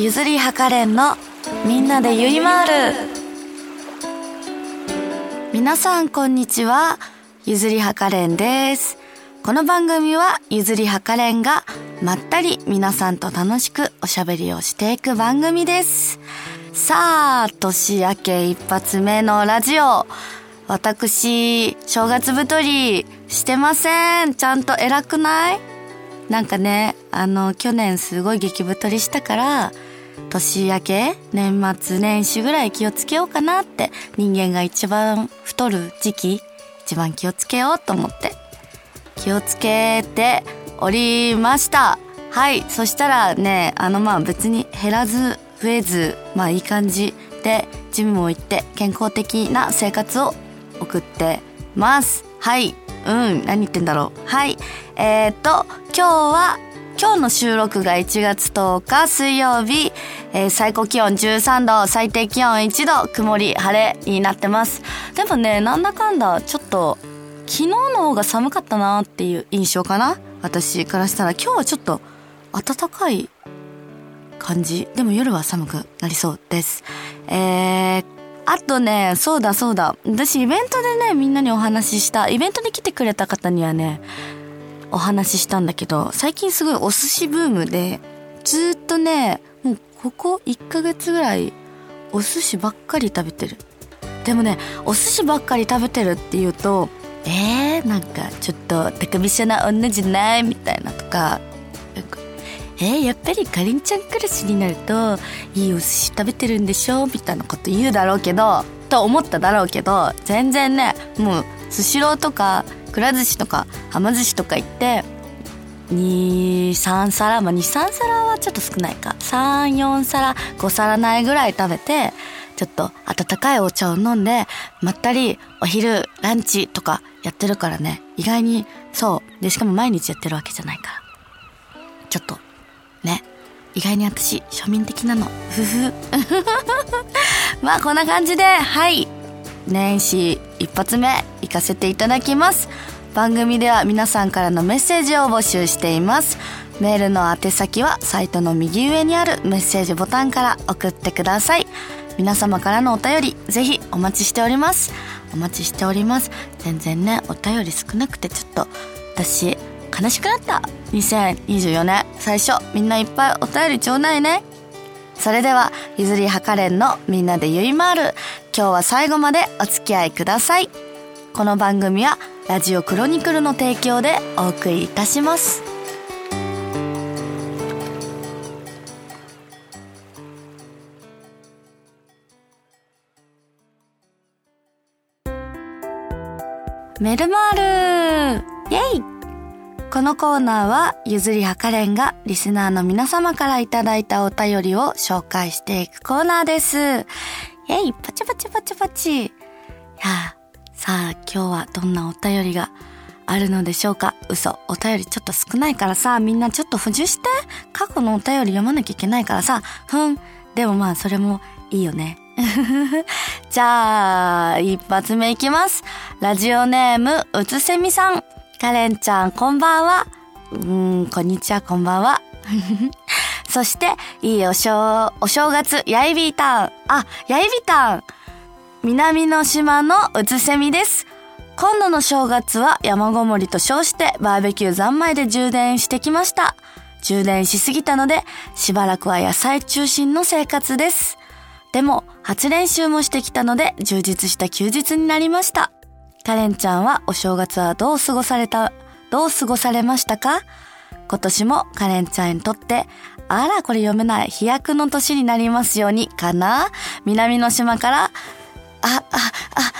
ゆずりはかれんのみんなでゆいまーる。皆さんこんにちは。ゆずりはかれんです。この番組はゆずりはかれんがまったり皆さんと楽しくおしゃべりをしていく番組です。さあ年明け一発目のラジオ。私正月太りしてません。ちゃんと偉くない？なんかねあの去年すごい激太りしたから年明け年末年始ぐらい気をつけようかなって人間が一番太る時期一番気をつけようと思って。気をつけておりました。はいそしたらねあのまあ別に減らず増えずまあいい感じでジムも行って健康的な生活を送ってます。はいうん何言ってんだろう。はいえー、っと今日は今日の収録が1月10日水曜日、えー、最高気温13度、最低気温1度、曇り、晴れになってます。でもね、なんだかんだちょっと昨日の方が寒かったなっていう印象かな私からしたら今日はちょっと暖かい感じ。でも夜は寒くなりそうです。えー、あとね、そうだそうだ。私イベントでね、みんなにお話しした、イベントに来てくれた方にはね、お話ししたんだけど、最近すごいお寿司ブームで、ずっとね、もうここ1ヶ月ぐらい、お寿司ばっかり食べてる。でもね、お寿司ばっかり食べてるって言うと、えー、なんかちょっと高飛車な女じゃないみたいなとか、えー、やっぱりかりんちゃんクラスになると、いいお寿司食べてるんでしょみたいなこと言うだろうけど、と思っただろうけど、全然ね、もう、スシローとかくら寿司とかはま寿司とか行って23皿まあ23皿はちょっと少ないか。34皿5皿ないぐらい食べてちょっと温かいお茶を飲んでまったりお昼ランチとかやってるからね。意外にそう。でしかも毎日やってるわけじゃないから。ちょっとね。意外に私庶民的なの。ふふ。まあこんな感じで。はい。年始一発目行かせていただきます。番組では皆さんからのメッセージを募集しています。メールの宛先はサイトの右上にあるメッセージボタンから送ってください。皆様からのお便りぜひお待ちしております。お待ちしております。全然ねお便り少なくてちょっと私悲しくなった。2024年。最初みんないっぱいお便りちょうだいね。それではゆずりはかれんのみんなでゆいまーる。今日は最後までお付き合いください。この番組はラジオクロニクルの提供でお送りいたします。メルマール。イェイ。このコーナーはゆずりはかれんがリスナーの皆様からいただいたお便りを紹介していくコーナーです。イェイパチパチパチパチいやさあ今日はどんなお便りがあるのでしょうか？嘘。お便りちょっと少ないからさ、みんなちょっと補充して。過去のお便り読まなきゃいけないからさ、ふん。でもまあそれもいいよね。じゃあ、一発目いきます。ラジオネーム、うつせみさん。カレンちゃん、こんばんは。うん、こんにちは、こんばんは。そして、いいお正、お正月、ヤイビータン。あ、ヤイビータン。南の島のうつせみです。今度の正月は山ごもりと称してバーベキュー三昧で充電してきました。充電しすぎたので、しばらくは野菜中心の生活です。でも、初練習もしてきたので、充実した休日になりました。カレンちゃんはお正月はどう過ごされた、どう過ごされましたか？今年もカレンちゃんにとって、あら、これ読めない、飛躍の年になりますように、かな？南の島からあ、あ、あ、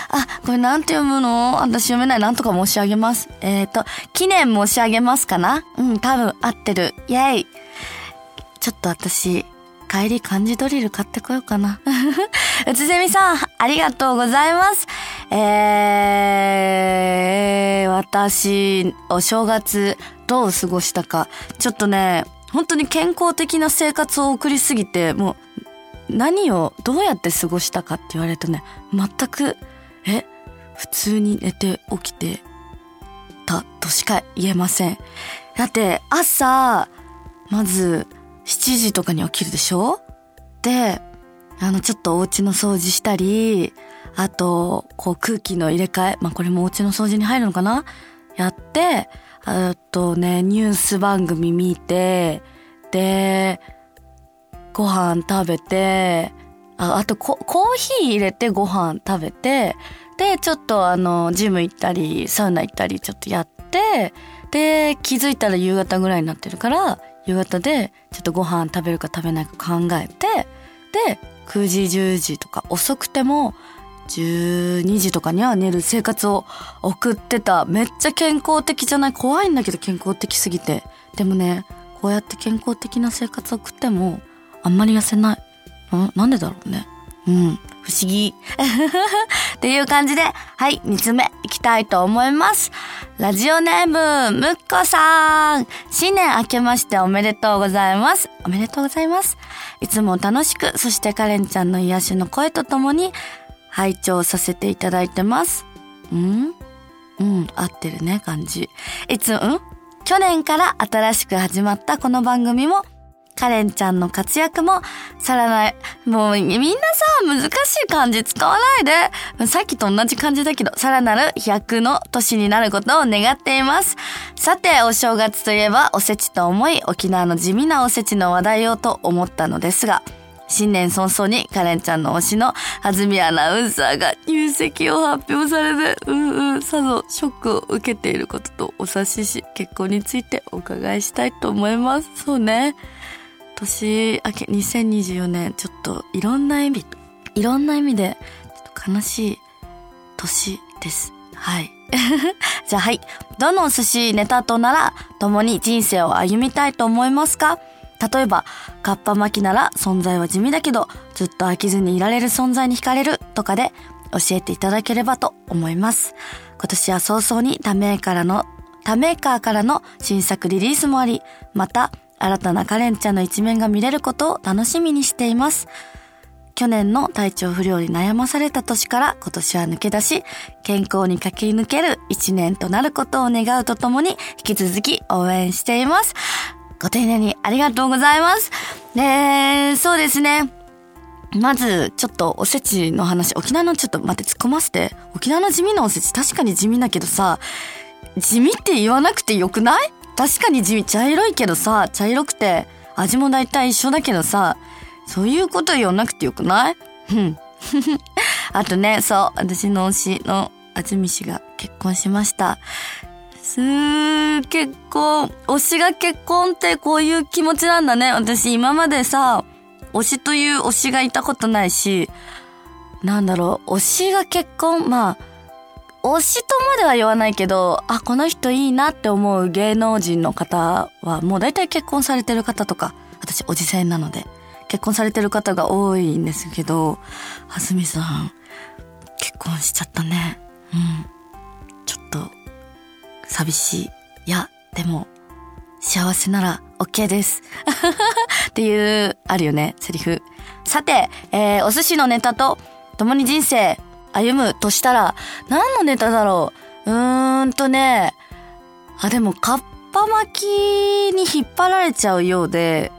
あ、これなんて読むの？私読めない。なんとか申し上げます。えっ、ー、と、記念申し上げますかな？うん、多分合ってる。イェイ。ちょっと私、帰り漢字ドリル買ってこようかな。うつせみさん、ありがとうございます。えー、私、お正月、どう過ごしたか。ちょっとね、本当に健康的な生活を送りすぎて、もう、何をどうやって過ごしたかって言われるとね、全く、え、普通に寝て起きてたとしか言えません。だって朝、まず7時とかに起きるでしょ？で、あの、ちょっとお家の掃除したり、あと、こう空気の入れ替え、まあこれもお家の掃除に入るのかな？やって、あとね、ニュース番組見て、で、ご飯食べて、ああとココーヒー入れてご飯食べて、で、ちょっとあの、ジム行ったり、サウナ行ったりちょっとやって、で、気づいたら夕方ぐらいになってるから、夕方でちょっとご飯食べるか食べないか考えて、で、9時10時とか遅くても12時とかには寝る生活を送ってた。めっちゃ健康的じゃない？怖いんだけど健康的すぎて。でもね、こうやって健康的な生活を送ってもあんまり痩せない。な、なんでだろうね。うん。不思議。っていう感じで、はい、2つ目いきたいと思います。ラジオネーム、むっこさん。新年明けましておめでとうございます。おめでとうございます。いつも楽しく、そしてカレンちゃんの癒しの声とともに、拝聴させていただいてます。ん？うん、合ってるね、感じ。いつ、ん？去年から新しく始まったこの番組もカレンちゃんの活躍もさらない。もうみんなさ、難しい漢字使わないで。さっきと同じ感じだけど、さらなる100の年になることを願っています。さて、お正月といえばおせちと思い、沖縄の地味なおせちの話題をと思ったのですが、新年早々にカレンちゃんの推しの安住アナウンサーが入籍を発表されて、うんうん、さぞショックを受けていることとお察しし、結婚についてお伺いしたいと思います。そうね。年明け2024年ちょっといろんな意味いろんな意味でちょっと悲しい年です。はい。じゃあはい。どの寿司ネタとなら共に人生を歩みたいと思いますか？例えば、カッパ巻きなら存在は地味だけど、ずっと飽きずにいられる存在に惹かれるとかで教えていただければと思います。今年は早々に他メーカーの、他メーカーからの新作リリースもあり、また新たなカレンちゃんの一面が見れることを楽しみにしています。去年の体調不良に悩まされた年から今年は抜け出し、健康に駆け抜ける一年となることを願うとともに、引き続き応援しています。ご丁寧にありがとうございます。えー、そうですね。まず、ちょっとおせちの話、沖縄のちょっと待って突っ込ませて。沖縄の地味なおせち確かに地味だけどさ、地味って言わなくてよくない？確かに地味、茶色いけどさ、茶色くて、味も大体一緒だけどさ、そういうこと言わなくてよくない？うん。あとね、そう、私の推しのあずみ氏が結婚しました。すー、結婚、推しが結婚ってこういう気持ちなんだね。私今までさ、推しという推しがいたことないし、なんだろう、推しが結婚、まあ、推しとまでは言わないけど、あ、この人いいなって思う芸能人の方は、もう大体結婚されてる方とか、私おじさんなので、結婚されてる方が多いんですけど、はずみさん、結婚しちゃったね。うん。ちょっと、寂しい。いや、でも、幸せなら OK です。っていう、あるよね、セリフ。さて、えー、お寿司のネタと共に人生歩むとしたら、何のネタだろう？うーんとね、あ、でも、カッパ巻きに引っ張られちゃうようで、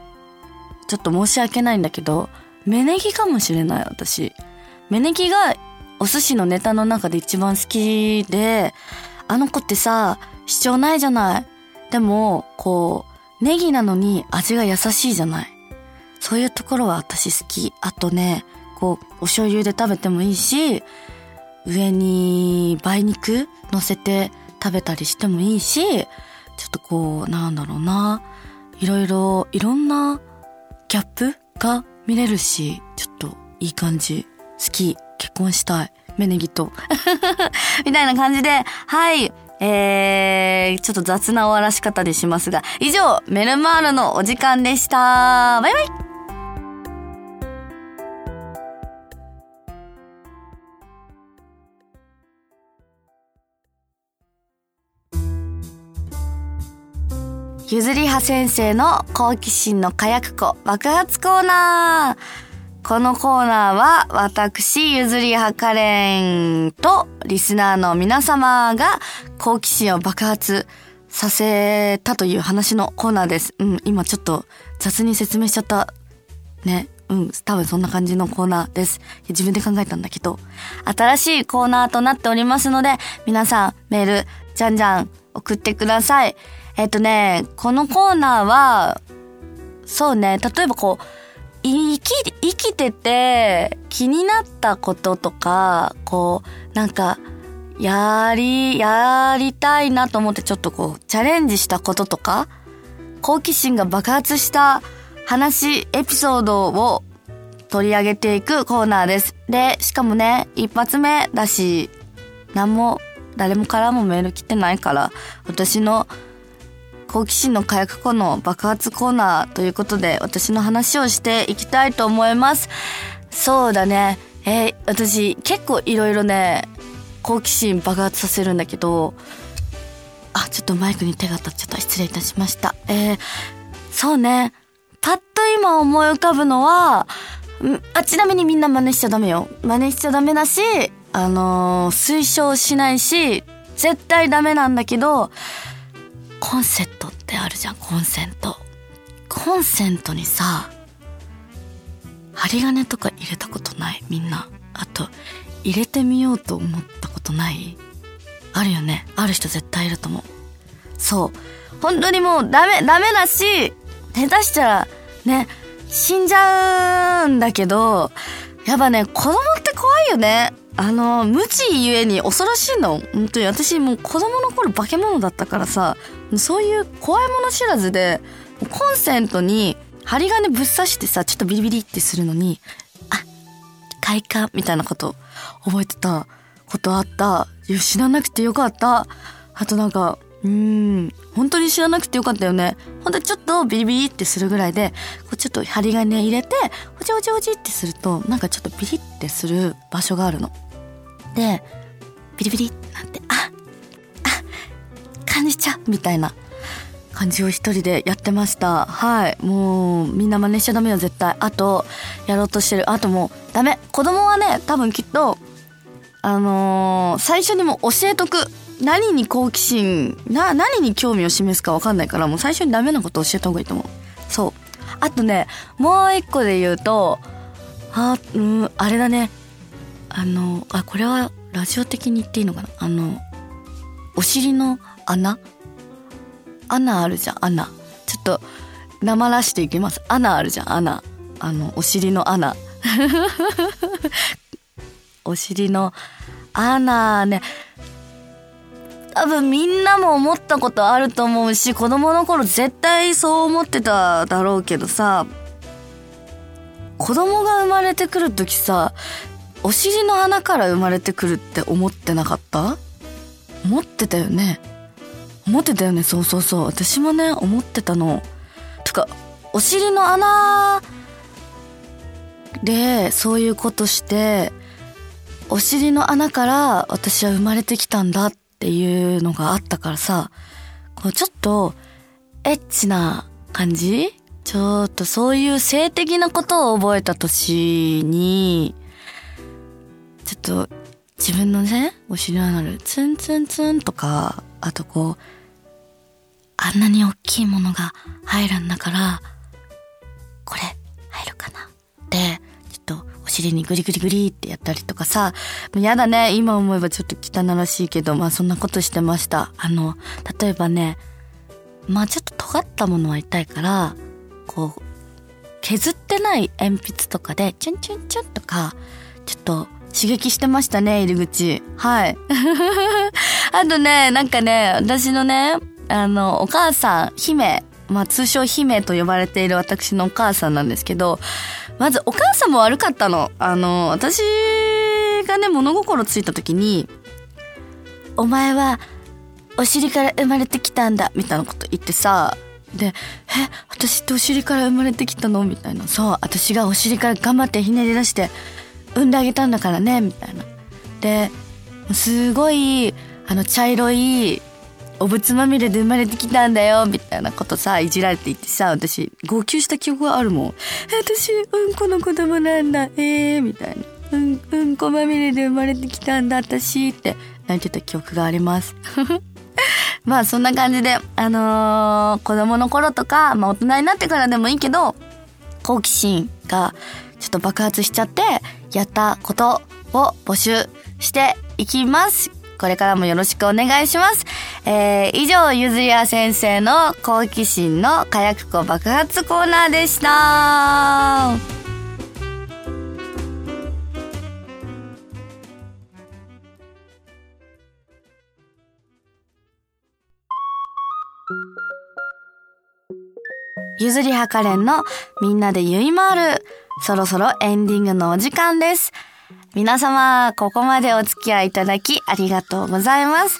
ちょっと申し訳ないんだけど、芽ネギかもしれない、私。芽ネギがお寿司のネタの中で一番好きで、あの子ってさ、主張ないじゃない。でも、こう、ネギなのに味が優しいじゃない。そういうところは私好き。あとね、こう、お醤油で食べてもいいし、上に梅肉乗せて食べたりしてもいいし、ちょっとこう、なんだろうな。いろいろ、いろんなギャップが見れるし、ちょっといい感じ。好き。結婚したい。メネギと。みたいな感じで、はい。えー、ちょっと雑な終わらし方でしますが、以上、メルマールのお時間でした。バイバイゆずりは先生の好奇心の火薬庫爆発コーナー。このコーナーは私、ゆずりはかれんとリスナーの皆様が好奇心を爆発させたという話のコーナーです。うん、今ちょっと雑に説明しちゃった。ね。うん、多分そんな感じのコーナーです。自分で考えたんだけど、新しいコーナーとなっておりますので、皆さんメール、じゃんじゃん送ってください。えっとね、このコーナーは、そうね、例えばこう、生き、生きてて気になったこととか、こう、なんか、やり、やりたいなと思ってちょっとこう、チャレンジしたこととか、好奇心が爆発した話、エピソードを取り上げていくコーナーです。で、しかもね、一発目だし、何も、誰もからもメール来てないから、私の好奇心の火薬庫の爆発コーナーということで、私の話をしていきたいと思います。そうだね。えー、私結構いろいろね、好奇心爆発させるんだけど、あ、ちょっとマイクに手が当たっちゃった。失礼いたしました。えー、そうね。パッと今思い浮かぶのは、あ、ちなみにみんな真似しちゃダメよ。真似しちゃダメだし、あのー、推奨しないし、絶対ダメなんだけど、コンセントってあるじゃん、コンセント。コンセントにさ、針金とか入れたことない？みんな。あと、入れてみようと思ったことない？あるよね。ある人絶対いると思う。そう。本当にもうダメ、ダメだし、下手したら、ね、死んじゃうんだけど、やっぱね、子供って怖いよね。あの、無知ゆえに恐ろしいの。本当に私もう子供の頃化け物だったからさ、そういう怖いもの知らずで、コンセントに針金ぶっ刺してさ、ちょっとビリビリってするのに、あ、快感みたいなこと覚えてたことあった。いや、知らなくてよかった。あとなんか、うん、本当に知らなくてよかったよね。ほんとちょっとビリビリってするぐらいで、こうちょっと針金入れて、ほちほちほちってすると、なんかちょっとビリってする場所があるの。で、ビリビリってなって、感じちゃみたいな感じを一人でやってました。はい。もう、みんな真似しちゃダメよ、絶対。あと、やろうとしてる。あともう、ダメ。子供はね、多分きっと、あのー、最初にも教えとく。何に好奇心、な、何に興味を示すか分かんないから、もう最初にダメなこと教えた方がいいと思う。そう。あとね、もう一個で言うと、あ、うん、あれだね。あの、あ、これはラジオ的に言っていいのかなあの、お尻の穴？穴あるじゃん、穴。ちょっと、なまらしていきます。穴あるじゃん、穴。あの、お尻の穴。お尻の穴ね。多分みんなも思ったことあると思うし、子供の頃絶対そう思ってただろうけどさ、子供が生まれてくるときさ、お尻の穴から生まれてくるって思ってなかった？思ってたよね。思ってたよね。そうそうそう。私もね、思ってたの。とか、お尻の穴でそういうことして、お尻の穴から私は生まれてきたんだっていうのがあったからさ、こうちょっとエッチな感じ？ちょっとそういう性的なことを覚えた年に、ちょっと自分のね、お尻の穴でツンツンツンとか、あとこう、あんなに大きいものが入るんだから、これ入るかな？ってちょっとお尻にグリグリグリってやったりとかさ、もうやだね、今思えばちょっと汚らしいけど、まあそんなことしてました。あの、例えばね、まあちょっと尖ったものは痛いから、こう、削ってない鉛筆とかで、チュンチュンチュンとか、ちょっと刺激してましたね、入り口。はい。あとね、なんかね、私のね、あの、お母さん、姫、まあ通称姫と呼ばれている私のお母さんなんですけど、まずお母さんも悪かったの。あの、私がね、物心ついた時に、お前はお尻から生まれてきたんだ、みたいなこと言ってさ、で、え、私ってお尻から生まれてきたの？みたいな。そう、私がお尻から頑張ってひねり出して、産んであげたんだからね、みたいな。で、すごい、あの、茶色い、お仏まみれで生まれてきたんだよ、みたいなことさ、いじられていてさ、私、号泣した記憶があるもん。私、うんこの子供なんだ、えー、みたいな。うん、うんこまみれで生まれてきたんだ、私、って泣いてた記憶があります。まあ、そんな感じで、あのー、子供の頃とか、まあ、大人になってからでもいいけど、好奇心がちょっと爆発しちゃって、やったことを募集していきます。これからもよろしくお願いします。えー、以上、ゆずりや先生の好奇心の火薬庫爆発コーナーでした。ゆずりはかれんのみんなでゆいまる。そろそろエンディングのお時間です。皆様、ここまでお付き合いいただきありがとうございます。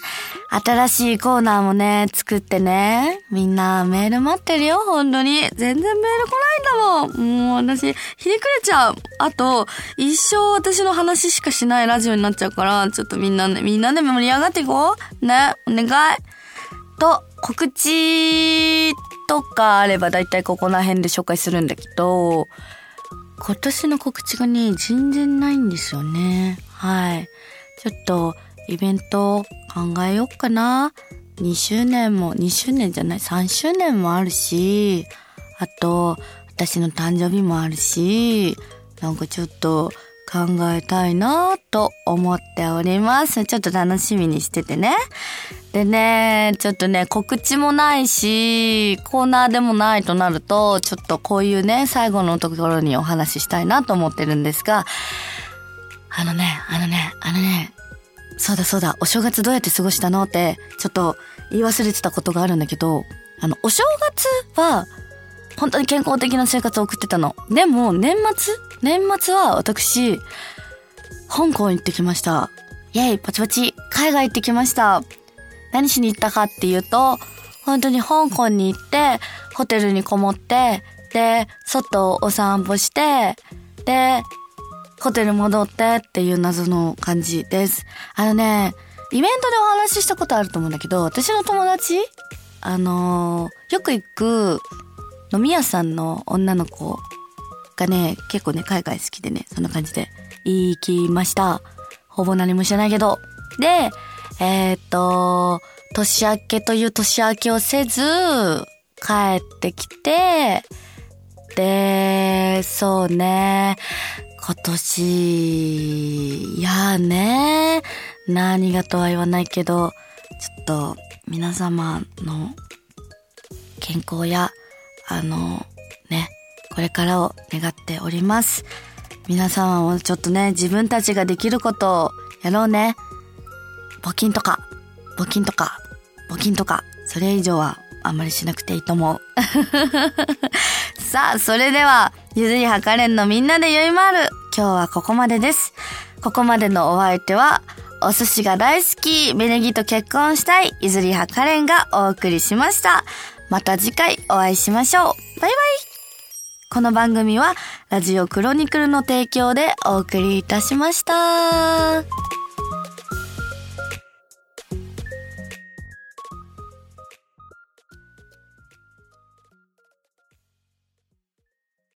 新しいコーナーもね、作ってね。みんなメール待ってるよ、本当に。全然メール来ないんだもん。もう私、ひねくれちゃう。あと、一生私の話しかしないラジオになっちゃうから、ちょっとみんなで、みんなで盛り上がっていこう。ね、お願い。と、告知とかあればだいたいここら辺で紹介するんだけど、今年の告知がね、全然ないんですよね。はい。ちょっと、イベント考えよっかな。2周年も、2周年じゃない、3周年もあるし、あと、私の誕生日もあるし、なんかちょっと考えたいなと思っております。ちょっと楽しみにしててね。でね、ちょっとね、告知もないし、コーナーでもないとなると、ちょっとこういうね、最後のところにお話ししたいなと思ってるんですが、あのね、あのね、あのね、そうだそうだ、お正月どうやって過ごしたのって、ちょっと言い忘れてたことがあるんだけど、あの、お正月は、本当に健康的な生活を送ってたの。でも、年末？年末は私、香港行ってきました。イェイ、パチパチ、海外行ってきました。何しに行ったかっていうと、本当に香港に行って、ホテルにこもって、で、外をお散歩して、で、ホテル戻ってっていう謎の感じです。あのね、イベントでお話ししたことあると思うんだけど、私の友達あのー、よく行く飲み屋さんの女の子がね、結構ね、海外好きでね、そんな感じで行きました。ほぼ何もしてないけど。で、えー、っと、年明けという年明けをせず、帰ってきて、で、そうね、今年、いやね、何がとは言わないけど、ちょっと皆様の健康や、あの、ね、これからを願っております。皆様もちょっとね、自分たちができることをやろうね。募金とか、募金とか、募金とか、それ以上はあんまりしなくていいと思う。さあ、それでは、ゆずりはかれんのみんなでよいまる。今日はここまでです。ここまでのお相手は、お寿司が大好き、ベネギと結婚したい、ゆずりはかれんがお送りしました。また次回お会いしましょう。バイバイこの番組は、ラジオクロニクルの提供でお送りいたしました。